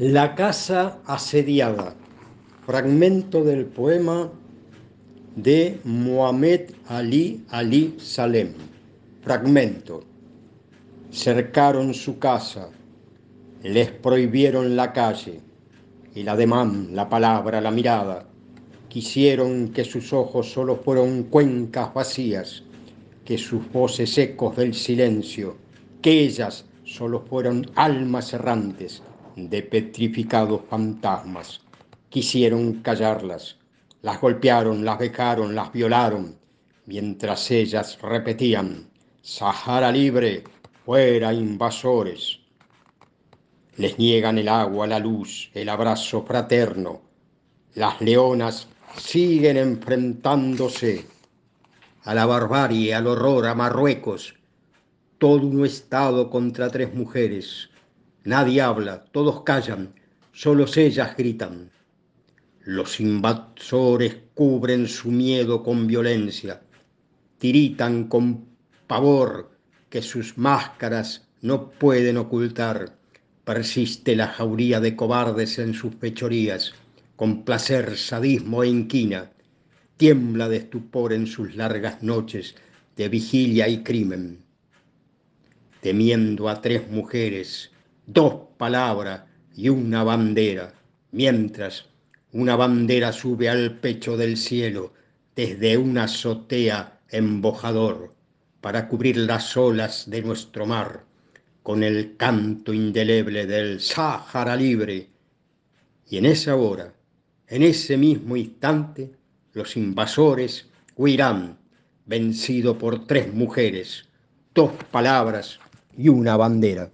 La casa asediada, fragmento del poema de Mohamed Ali Ali Salem. Fragmento. Cercaron su casa, les prohibieron la calle, el ademán, la palabra, la mirada. Quisieron que sus ojos solo fueran cuencas vacías, que sus voces ecos del silencio, que ellas solo fueron almas errantes de petrificados fantasmas. Quisieron callarlas, las golpearon, las dejaron, las violaron, mientras ellas repetían, Sahara libre, fuera invasores. Les niegan el agua, la luz, el abrazo fraterno. Las leonas siguen enfrentándose a la barbarie, al horror, a Marruecos. Todo un estado contra tres mujeres, Nadie habla, todos callan, solo ellas gritan. Los invasores cubren su miedo con violencia, tiritan con pavor que sus máscaras no pueden ocultar. Persiste la jauría de cobardes en sus fechorías, con placer, sadismo e inquina. Tiembla de estupor en sus largas noches de vigilia y crimen. Temiendo a tres mujeres, dos palabras y una bandera, mientras una bandera sube al pecho del cielo desde una azotea embojador para cubrir las olas de nuestro mar con el canto indeleble del Sáhara libre. Y en esa hora, en ese mismo instante, los invasores huirán, vencido por tres mujeres, dos palabras y una bandera.